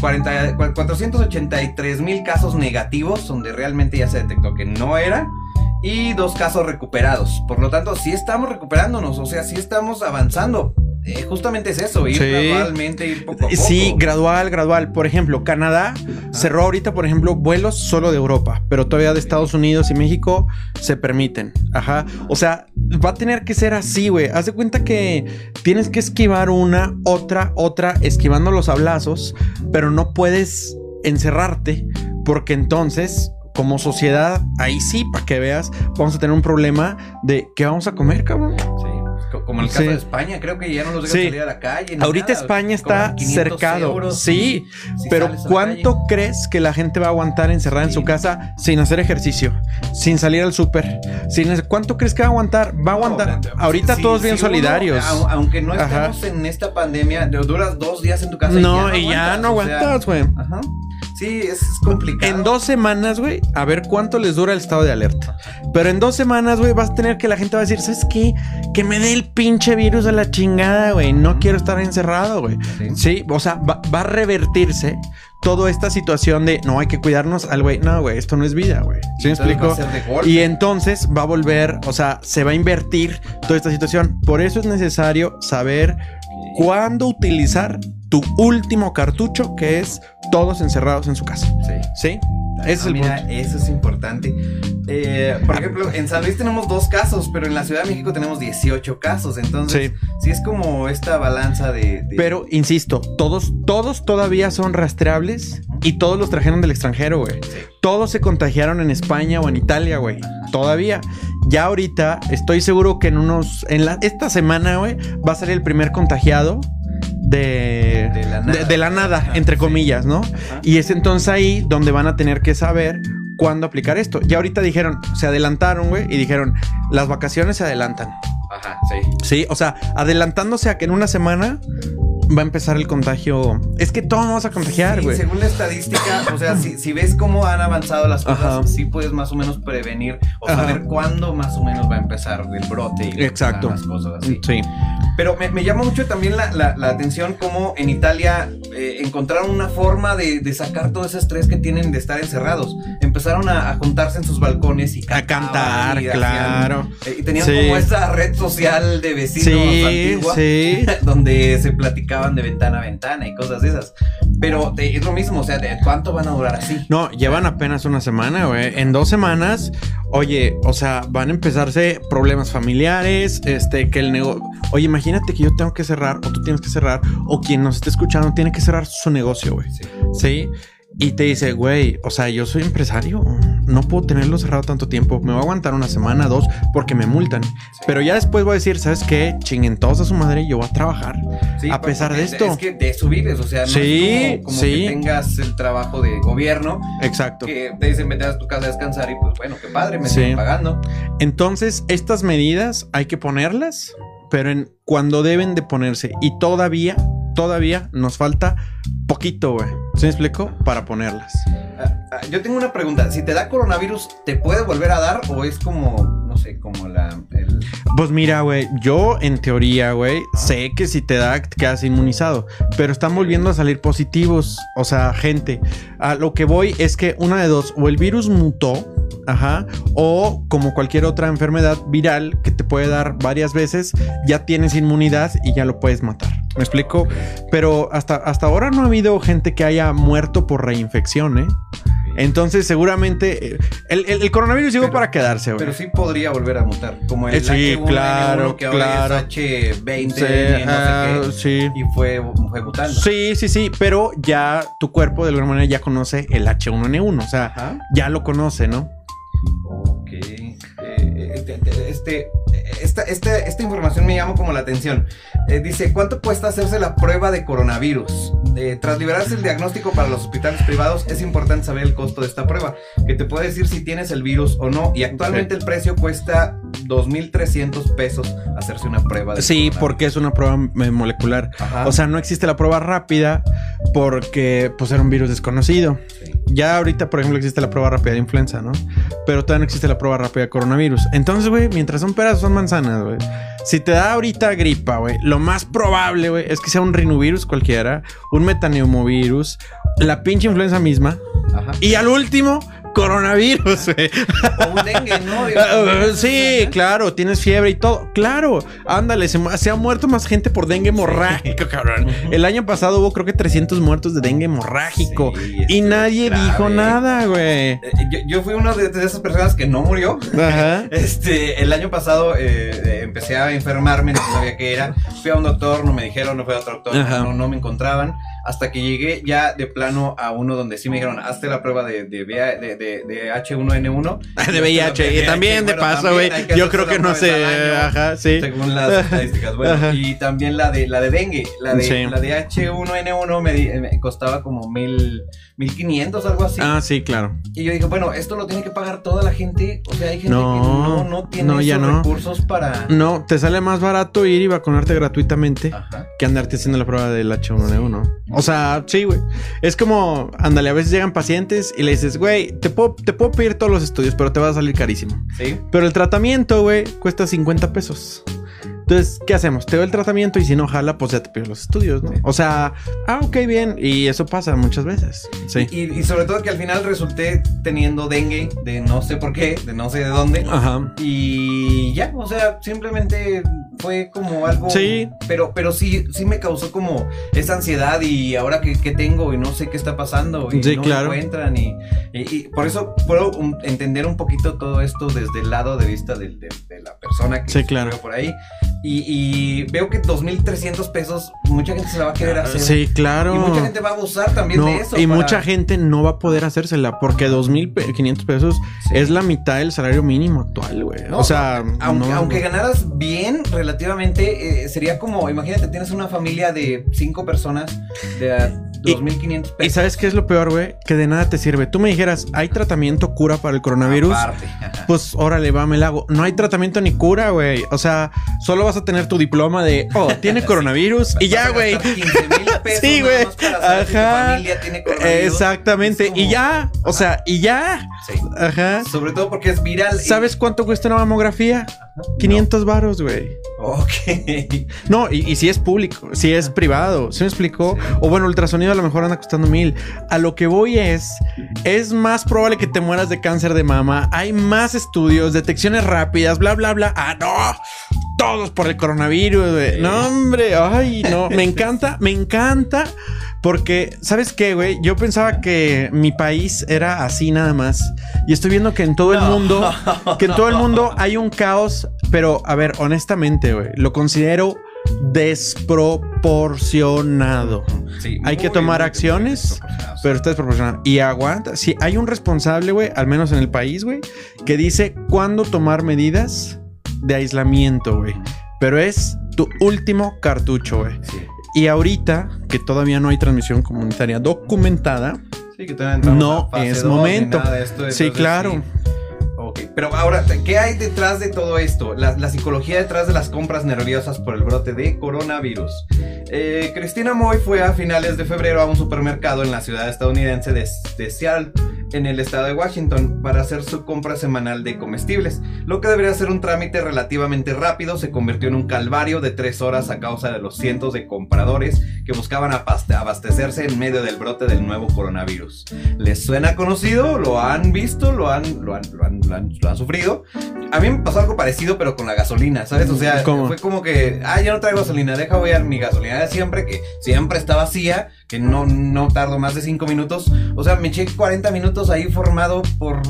483 mil casos negativos, donde realmente ya se detectó que no era y dos casos recuperados. Por lo tanto, sí estamos recuperándonos, o sea, sí estamos avanzando. Eh, justamente es eso, ir gradualmente, ir poco a poco. Sí, gradual, gradual. Por ejemplo, Canadá cerró ahorita, por ejemplo, vuelos solo de Europa, pero todavía de Estados Unidos y México se permiten. Ajá. O sea, va a tener que ser así, güey. Haz de cuenta que tienes que esquivar una, otra, otra, esquivando los hablazos, pero no puedes encerrarte porque entonces como sociedad, ahí sí, para que veas, vamos a tener un problema de qué vamos a comer, cabrón. Sí. Como el caso de España, creo que ya no los dejan salir a la calle. Ahorita España está cercado. sí, pero ¿cuánto crees que la gente va a aguantar encerrada en su casa sin hacer ejercicio, sin salir al súper? Sin ¿Cuánto crees que va a aguantar? Va a aguantar. Ahorita todos bien solidarios. aunque no estemos en esta pandemia, duras dos días en tu casa. No, y ya no, aguantas, güey. Ajá. Sí, es, complicado. En dos semanas, güey, a ver cuánto les dura el estado de alerta. Pero en dos semanas, güey, vas a tener que la gente va a decir, ¿sabes qué? Que me dé el pinche virus a la chingada, güey. No quiero estar encerrado, güey. Sí. o sea, va, a revertirse toda esta situación de no hay que cuidarnos al güey. No, güey, esto no es vida, güey. ¿Sí me explico? Y entonces va a volver, o sea, se va a invertir toda esta situación. Por eso es necesario saber cuándo utilizar tu último cartucho, que es todos encerrados en su casa. Sí. ¿Sí? Ese es mira, eso es importante. Eh, por ejemplo, en San Luis tenemos dos casos, pero en la Ciudad de México tenemos 18 casos. Entonces, sí, es como esta balanza de, Pero, insisto, todos, todos todavía son rastreables y todos los trajeron del extranjero, güey. Todos se contagiaron en España o en Italia, güey. Todavía. Ya ahorita estoy seguro que en unos. En la, esta semana, güey, va a ser el primer contagiado de, de, la nada, entre comillas, ¿no? Y es entonces ahí donde van a tener que saber cuándo aplicar esto. Ya ahorita dijeron, se adelantaron, güey, y dijeron, las vacaciones se adelantan. Ajá, sí. Sí, o sea, adelantándose a que en una semana va a empezar el contagio. Es que todos vamos a contagiar, güey. según la estadística, o sea, si, ves cómo han avanzado las cosas, sí puedes más o menos prevenir o saber cuándo más o menos va a empezar el brote y Exacto. las cosas así. Sí. Pero me, llama mucho también la, atención cómo en Italia eh, encontraron una forma de, sacar todo ese estrés que tienen de estar encerrados. Empezaron a, juntarse en sus balcones y a cantar, claro. Eh, y tenían como esa red social de vecinos antigua, donde se platicaban de ventana a ventana y cosas de esas. Pero es lo mismo, o sea, ¿de cuánto van a durar así? No, llevan apenas una semana, güey. En dos semanas, oye, o sea, van a empezarse problemas familiares, este, que el negocio... Oye, imagínate que yo tengo que cerrar, o tú tienes que cerrar, o quien nos esté escuchando tiene que cerrar su negocio, güey. Sí. ¿Sí? y te dice, güey, o sea, yo soy empresario, no puedo tenerlo cerrado tanto tiempo, me voy a aguantar una semana, dos, porque me multan. Pero ya después voy a decir, ¿sabes qué? Chinguen todos a su madre yo voy a trabajar. a pesar de esto. Es que de eso vives, o sea, no es como, que tengas el trabajo de gobierno. Exacto. Que te dicen, vete a tu casa a descansar y pues bueno, qué padre, me están pagando. Entonces, estas medidas hay que ponerlas, pero en cuando deben de ponerse. Y todavía, todavía nos falta poquito, güey. ¿Se me explico? Para ponerlas. Ah, ah, yo tengo una pregunta. Si te da coronavirus, ¿te puede volver a dar o es como, no sé, como la... Pues mira, güey, yo en teoría, güey, sé que si te da, te quedas inmunizado, pero están volviendo a salir positivos. O sea, gente, a lo que voy es que una de dos, o el virus mutó, ajá, o como cualquier otra enfermedad viral que te puede dar varias veces, ya tienes inmunidad y ya lo puedes matar. ¿Me explico? Pero hasta, hasta ahora no ha habido gente que haya muerto por reinfección, ¿eh? Entonces, seguramente eh, el, coronavirus llegó para quedarse, güey. Pero sí podría volver a mutar. Como el eh, sí, claro, que claro. es H20, no sé qué, sí. Y fue, fue mutando. Sí, sí, sí. Pero ya tu cuerpo de alguna manera ya conoce el H1N1. O sea, ya lo conoce, ¿no? Ok. Eh, este, esta, esta, información me llama como la atención. Eh, dice, ¿cuánto cuesta hacerse la prueba de coronavirus? Eh, tras liberarse el diagnóstico para los hospitales privados, es importante saber el costo de esta prueba, que te puede decir si tienes el virus o no. Y actualmente el precio cuesta 2.300 pesos hacerse una prueba. De sí, porque es una prueba molecular. O sea, no existe la prueba rápida porque pues era un virus desconocido. Ya ahorita, por ejemplo, existe la prueba rápida de influenza, ¿no? Pero todavía no existe la prueba rápida de coronavirus. Entonces, güey, mientras son peras, son manzanas, güey. Si te da ahorita gripa, güey, lo más probable, güey, es que sea un rinovirus cualquiera, un metaneumovirus, la pinche influenza misma. Ajá. Y al último, coronavirus, güey. O un dengue, ¿no? sí, claro, tienes fiebre y todo. Claro, ándale, se, ha muerto más gente por dengue hemorrágico, cabrón. El año pasado hubo creo que 300 muertos de dengue hemorrágico y nadie dijo nada, güey. Eh, yo, fui una de, esas personas que no murió. Ajá. Este, el año pasado eh, empecé a enfermarme, no sabía qué era. Fui a un doctor, no me dijeron, no fui a otro doctor, no, no me encontraban hasta que llegué ya de plano a uno donde sí me dijeron, hazte la prueba de, de, de, de H1N1. de VIH, y también de paso, güey. Yo creo que no sé, ajá, sí. Según las estadísticas, bueno. Y también la de, la de dengue, la de, la de H1N1 me, me costaba como mil... 1500, algo así. Ah, sí, claro. Y yo dije, bueno, esto lo tiene que pagar toda la gente. O sea, hay gente que no, no tiene esos recursos para. No, te sale más barato ir y vacunarte gratuitamente que andarte haciendo la prueba del H1N1. O sea, sí, güey. Es como, ándale, a veces llegan pacientes y le dices, güey, te puedo, te puedo pedir todos los estudios, pero te va a salir carísimo. Sí. Pero el tratamiento, güey, cuesta 50 pesos. Entonces, ¿qué hacemos? Te doy el tratamiento y si no jala, pues ya te pido los estudios, ¿no? O sea, ah, ok, bien. Y eso pasa muchas veces. Sí. Y, sobre todo que al final resulté teniendo dengue de no sé por qué, de no sé de dónde. Ajá. Y ya, o sea, simplemente fue como algo. Sí. Pero, pero sí, sí me causó como esa ansiedad y ahora que, tengo y no sé qué está pasando y no me encuentran. Y, y, por eso puedo entender un poquito todo esto desde el lado de vista de, la persona que sí, claro. por ahí. Y, veo que 2.300 pesos, mucha gente se la va a querer hacer. Sí, claro. Y mucha gente va a abusar también de eso. Y mucha gente no va a poder hacérsela porque 2.500 pesos es la mitad del salario mínimo actual, güey. o sea, aunque, ganaras bien relativamente, eh, sería como, imagínate, tienes una familia de cinco personas de 2.500 pesos. Y sabes qué es lo peor, güey? Que de nada te sirve. Tú me dijeras, ¿hay tratamiento, cura para el coronavirus? Pues órale, va, me la hago. No hay tratamiento ni cura, güey. O sea, solo vas a tener tu diploma de, oh, tiene coronavirus y ya, güey. Sí, güey. Ajá. Exactamente. Y ya, o sea, y ya. Sí. Ajá. Sobre todo porque es viral. ¿Sabes cuánto cuesta una mamografía? 500 varos, güey. Ok. No, y, si es público, si es privado, ¿se me explicó? O bueno, ultrasonido a lo mejor anda costando mil. A lo que voy es, es más probable que te mueras de cáncer de mama. Hay más estudios, detecciones rápidas, bla, bla, bla. Ah, no. Todos por el coronavirus, güey. No, hombre, ay, no. Me encanta, me encanta porque, ¿sabes qué, güey? Yo pensaba que mi país era así nada más. Y estoy viendo que en todo el mundo, que en todo el mundo hay un caos. Pero, a ver, honestamente, güey, lo considero desproporcionado. hay que tomar acciones, pero está desproporcionado. Y aguanta. Si hay un responsable, güey, al menos en el país, güey, que dice cuándo tomar medidas de aislamiento, güey. Pero es tu último cartucho, güey. Y ahorita, que todavía no hay transmisión comunitaria documentada, no es momento. sí, claro. Pero ahora, ¿qué hay detrás de todo esto? La, psicología detrás de las compras nerviosas por el brote de coronavirus. Eh, Cristina Moy fue a finales de febrero a un supermercado en la ciudad estadounidense de, de Seattle en el estado de Washington para hacer su compra semanal de comestibles. Lo que debería ser un trámite relativamente rápido se convirtió en un calvario de tres horas a causa de los cientos de compradores que buscaban abastecerse en medio del brote del nuevo coronavirus. ¿Les suena conocido? ¿Lo han visto? ¿Lo han, lo han, lo han, lo han, sufrido? A mí me pasó algo parecido, pero con la gasolina, ¿sabes? O sea, fue como que, ah, ya no traigo gasolina, deja voy a mi gasolina de siempre, que siempre está vacía, que no, no tardo más de cinco minutos. O sea, me eché 40 minutos ahí formado por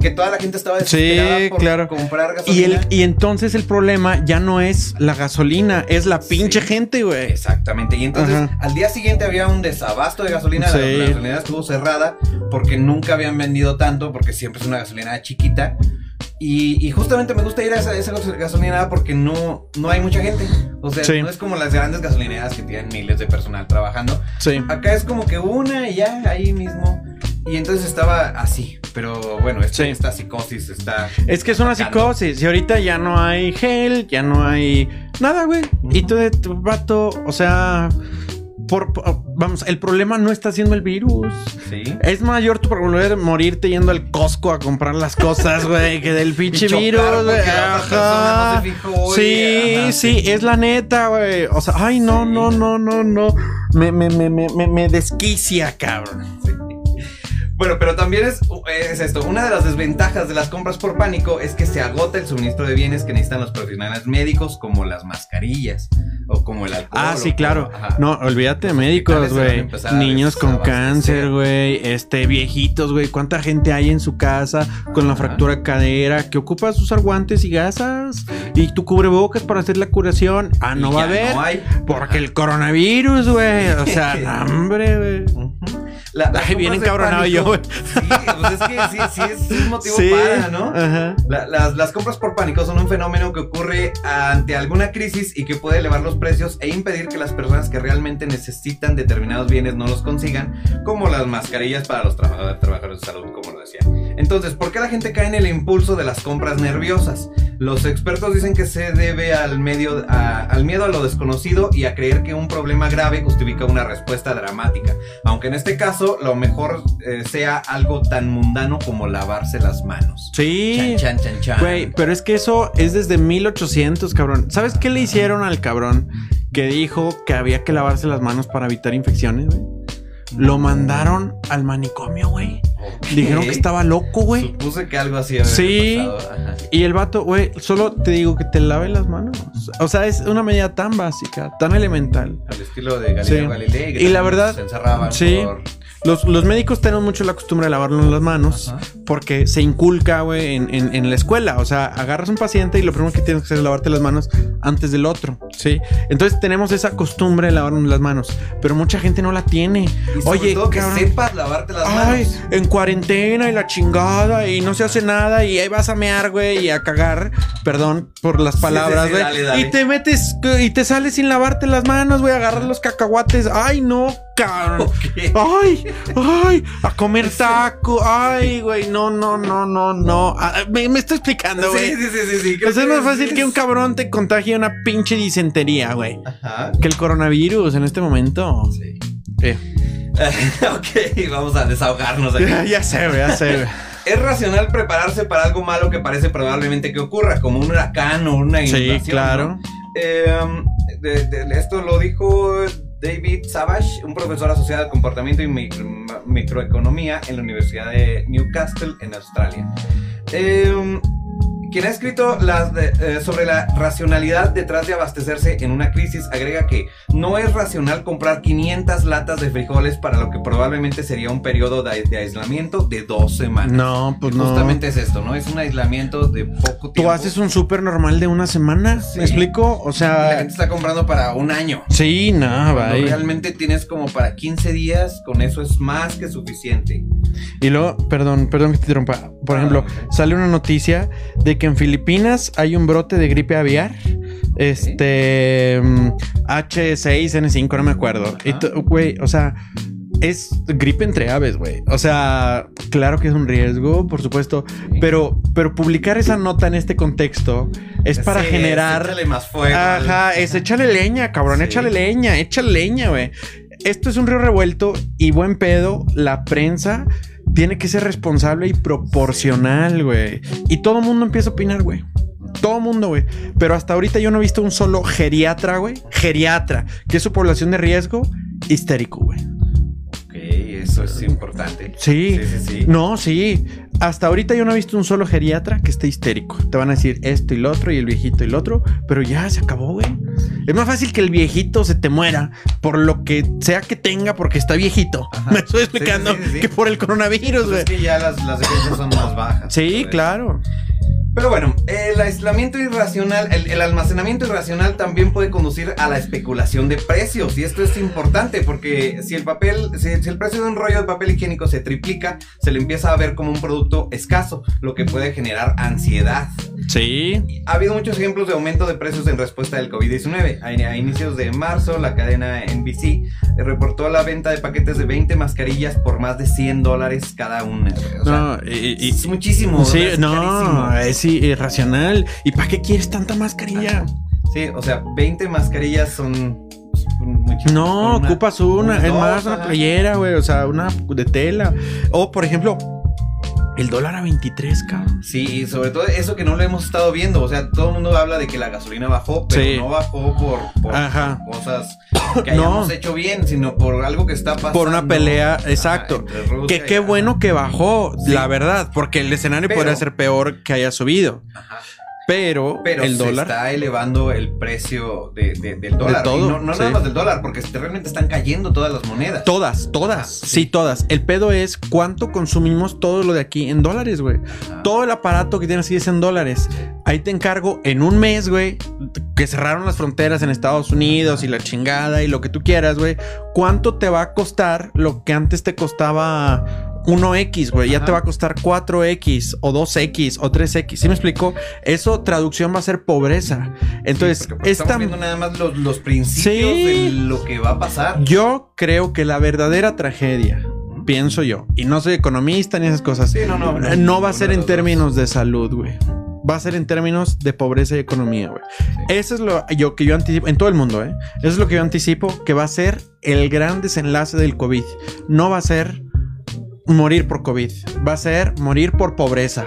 que toda la gente estaba desesperada por claro. comprar gasolina. Y, y entonces el problema ya no es la gasolina, es la pinche gente, güey. Exactamente. Y entonces al día siguiente había un desabasto de gasolina. La, gasolina estuvo cerrada porque nunca habían vendido tanto, porque siempre es una gasolina chiquita. Y, justamente me gusta ir a esa, esa, gasolinera porque no, no hay mucha gente. O sea, no es como las grandes gasolineras que tienen miles de personal trabajando. Acá es como que una y ya ahí mismo. Y entonces estaba así, pero bueno, esta psicosis está... Es que es una psicosis y ahorita ya no hay gel, ya no hay nada, güey. Y tú de tu vato, o sea... Por, vamos, el problema no está siendo el virus. Sí. Es mayor tu probabilidad de morirte yendo al Costco a comprar las cosas, güey, que del pinche virus, güey. Ajá. sí, sí, es la neta, güey. O sea, ay, no, no, no, no, no. Me, me, me, me, me desquicia, cabrón. Sí. Bueno, pero también es, es, esto. Una de las desventajas de las compras por pánico es que se agota el suministro de bienes que necesitan los profesionales médicos, como las mascarillas o como el alcohol. Ah, sí, claro. No, olvídate de médicos, güey. Niños con cáncer, güey. Este, viejitos, güey. ¿Cuánta gente hay en su casa con la fractura cadera que ocupa sus guantes y gasas? Y tu cubrebocas para hacer la curación. Ah, no va a haber. No hay. Porque el coronavirus, güey. O sea, hambre, güey. La, Ay, bien encabronado yo, güey. Sí, pues es que sí, sí es un motivo para, ¿no? las, las, compras por pánico son un fenómeno que ocurre ante alguna crisis y que puede elevar los precios e impedir que las personas que realmente necesitan determinados bienes no los consigan, como las mascarillas para los trabajadores, trabajadores de salud, como lo decía. Entonces, ¿por qué la gente cae en el impulso de las compras nerviosas? Los expertos dicen que se debe al, medio, al miedo a lo desconocido y a creer que un problema grave justifica una respuesta dramática, aunque en este caso lo mejor eh, sea algo tan mundano como lavarse las manos. Sí. Chan, chan, chan, Güey, pero es que eso es desde 1800, cabrón. ¿Sabes qué le hicieron al cabrón que dijo que había que lavarse las manos para evitar infecciones, güey? Lo mandaron al manicomio, güey. Dijeron que estaba loco, güey. Supuse que algo así había Sí. Y el vato, güey, solo te digo que te lave las manos. O sea, es una medida tan básica, tan elemental. Al estilo de Galileo Galilei. y la verdad, se encerraban sí. Los, médicos tenemos mucho la costumbre de lavarnos las manos porque se inculca, güey, en, la escuela. O sea, agarras un paciente y lo primero que tienes que hacer es lavarte las manos antes del otro, ¿sí? Entonces tenemos esa costumbre de lavarnos las manos, pero mucha gente no la tiene. Oye, que sepas lavarte las ay, manos. En cuarentena y la chingada y no se hace nada y ahí vas a mear, güey, y a cagar, perdón por las palabras, güey. Y te metes y te sales sin lavarte las manos, güey, agarras los cacahuates. Ay, no, Ay, ay, a comer taco. Ay, güey, no, no, no, no, no. Ah, me, estoy explicando, güey. Sí, sí, sí, sí. Es más fácil que un cabrón te contagie una pinche disentería, güey. Ajá. Que el coronavirus en este momento. Sí. Eh. ok, vamos a desahogarnos aquí. ya sé, güey, ya sé, güey. Es racional prepararse para algo malo que parece probablemente que ocurra, como un huracán o una inundación. Sí, claro. Em, esto lo dijo David Savage, un profesor asociado al comportamiento y microeconomía en la Universidad de Newcastle, en Australia. Em, quien ha escrito las eh, sobre la racionalidad detrás de abastecerse en una crisis agrega que no es racional comprar 500 latas de frijoles para lo que probablemente sería un periodo de, aislamiento de dos semanas. No, pues no. Justamente es esto, ¿no? Es un aislamiento de poco tiempo. Tú haces un súper normal de una semana, ¿me explico? O sea... la gente está comprando para un año. Sí, no, va. Realmente tienes como para 15 días, con eso es más que suficiente. Y luego, perdón, perdón que te interrumpa. Por ah, ejemplo, sale una noticia de que en Filipinas hay un brote de gripe aviar. Este H6N5, no me acuerdo. Güey, o sea, es gripe entre aves, güey. O sea, claro que es un riesgo, por supuesto, pero, pero publicar esa nota en este contexto es para generar. échale más fuego. Ajá, es échale leña, cabrón, échale leña, échale leña, güey. Esto es un río revuelto y buen pedo, la prensa tiene que ser responsable y proporcional, güey. Y todo el mundo empieza a opinar, güey. Todo el mundo, güey. Pero hasta ahorita yo no he visto un solo geriatra, güey. Geriatra, que es su población de riesgo, histérico, güey. Eso es importante. Sí. Sí, sí, sí. No, sí. Hasta ahorita yo no he visto un solo geriatra que esté histérico. Te van a decir esto y lo otro y el viejito y lo otro, pero ya se acabó, güey. Es más fácil que el viejito se te muera por lo que sea que tenga porque está viejito. Me estoy explicando que por el coronavirus, pues güey. es que ya las, las defensas son más bajas. Sí, claro. Pero bueno, el aislamiento irracional, el, almacenamiento irracional también puede conducir a la especulación de precios. Y esto es importante porque si el papel, si, el precio de un rollo de papel higiénico se triplica, se le empieza a ver como un producto escaso, lo que puede generar ansiedad. Sí. Ha habido muchos ejemplos de aumento de precios en respuesta del COVID-19. A, inicios de marzo, la cadena NBC reportó la venta de paquetes de 20 mascarillas por más de 100 dólares cada una. no, y, es muchísimo. Sí, no, es sí, irracional. ¿Y para qué quieres tanta mascarilla? Sí, o sea, 20 mascarillas son no, ocupas una, es más, una playera, güey, o sea, una de tela. O, por ejemplo, el dólar a 23, cabrón. Sí, sobre todo eso que no lo hemos estado viendo. O sea, todo el mundo habla de que la gasolina bajó, pero no bajó por, cosas que hayamos hecho bien, sino por algo que está pasando. Por una pelea, exacto. que qué bueno que bajó, la verdad, porque el escenario podría ser peor que haya subido. Ajá. Pero, el se dólar está elevando el precio del dólar. todo, no, nada más del dólar, porque realmente están cayendo todas las monedas. Todas, todas. sí. todas. El pedo es cuánto consumimos todo lo de aquí en dólares, güey. Todo el aparato que tienes aquí es en dólares. Ahí te encargo en un mes, güey, que cerraron las fronteras en Estados Unidos y la chingada y lo que tú quieras, güey. ¿Cuánto te va a costar lo que antes te costaba 1X, güey, ya te va a costar 4X o 2X o 3X. ¿Sí me explico? Eso traducción va a ser pobreza. Entonces, estamos viendo nada más los, principios de lo que va a pasar. Yo creo que la verdadera tragedia, pienso yo, y no soy economista ni esas cosas, no, no, no, va a ser en términos de salud, güey va a ser en términos de pobreza y economía, güey. Eso es lo yo, que yo anticipo, en todo el mundo, ¿eh? Eso es lo que yo anticipo que va a ser el gran desenlace del COVID. No va a ser morir por COVID. Va a ser morir por pobreza,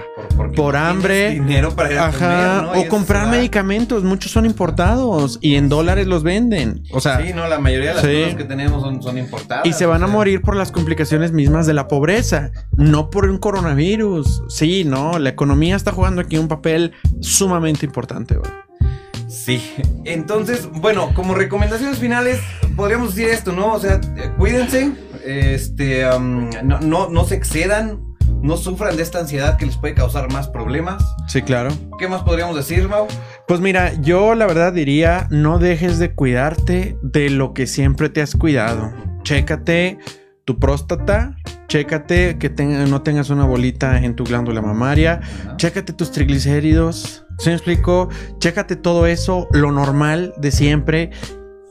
por, hambre, dinero para ajá, o comprar medicamentos. Muchos son importados y en dólares los venden. O sea, sí, no, la mayoría de las cosas que tenemos son, son importadas. Y se van a morir por las complicaciones mismas de la pobreza, no por un coronavirus. Sí, no, la economía está jugando aquí un papel sumamente importante. Sí, entonces, bueno, como recomendaciones finales, podríamos decir esto, ¿no? O sea, cuídense, este, no, no, se excedan, no sufran de esta ansiedad que les puede causar más problemas. Sí, claro. ¿Qué más podríamos decir, Mau? Pues mira, yo la verdad diría, no dejes de cuidarte de lo que siempre te has cuidado. Chécate tu próstata, chécate que no tengas una bolita en tu glándula mamaria, chécate tus triglicéridos, ¿se me explico? Chécate todo eso, lo normal de siempre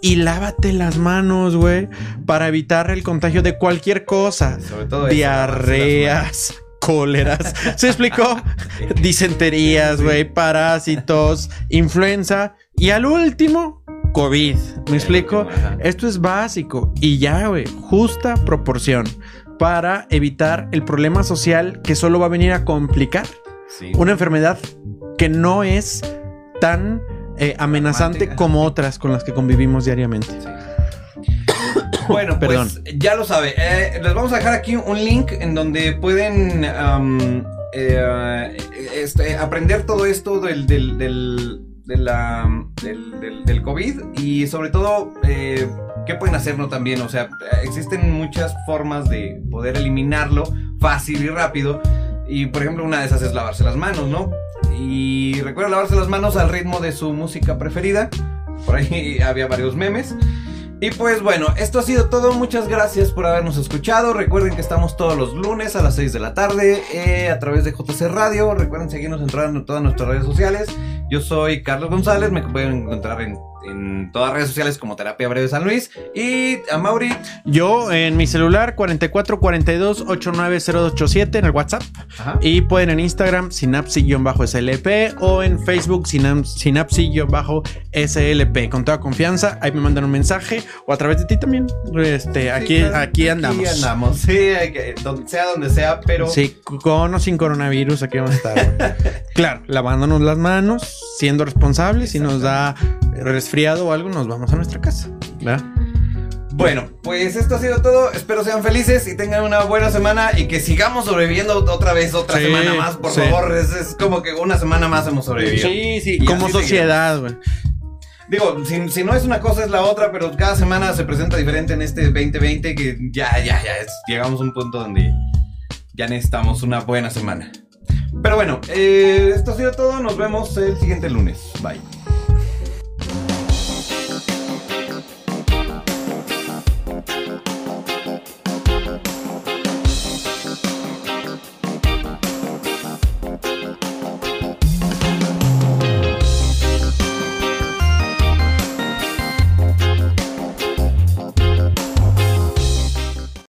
y lávate las manos, güey, para evitar el contagio de cualquier cosa. Sobre todo diarreas. cóleras, ¿se explicó? Disenterías, güey, parásitos, influenza y al último, COVID. ¿Me explico? Esto es básico y ya, güey, justa proporción para evitar el problema social que solo va a venir a complicar una enfermedad que no es tan eh, amenazante como otras con las que convivimos diariamente. Bueno, pues ya lo sabe. Eh, les vamos a dejar aquí un link en donde pueden eh, este, aprender todo esto del, del, del, del, COVID y sobre todo eh, qué pueden hacerlo también. O sea, existen muchas formas de poder eliminarlo fácil y rápido. Y por ejemplo, una de esas es lavarse las manos, ¿no? Y recuerda lavarse las manos al ritmo de su música preferida. Por ahí había varios memes. Y pues bueno, esto ha sido todo. Muchas gracias por habernos escuchado. Recuerden que estamos todos los lunes a las 6 de la tarde eh, a través de JC Radio. Recuerden seguirnos en todas nuestras redes sociales. Yo soy Carlos González. Me pueden encontrar en en todas las redes sociales como Terapia Breve San Luis. Y a Mauri. Yo en mi celular 4442-890287 en el WhatsApp. Y pueden en Instagram sinapsi-slp o en Facebook sinapsi-slp. Con toda confianza, ahí me mandan un mensaje o a través de ti también. Este, aquí, aquí andamos. Aquí andamos, sí, sea donde sea, pero. Sí, con o sin coronavirus, aquí vamos a estar. claro, lavándonos las manos, siendo responsables, si nos da resfriado o algo, nos vamos a nuestra casa. Bueno, pues esto ha sido todo. Espero sean felices y tengan una buena semana y que sigamos sobreviviendo otra vez, otra semana más, por favor. Es, como que una semana más hemos sobrevivido. Sí, sí, como sociedad, güey. Digo, si, no es una cosa es la otra, pero cada semana se presenta diferente en este 2020 que ya, ya, ya, llegamos a un punto donde ya necesitamos una buena semana. Pero bueno, eh, esto ha sido todo. Nos vemos el siguiente lunes. Bye.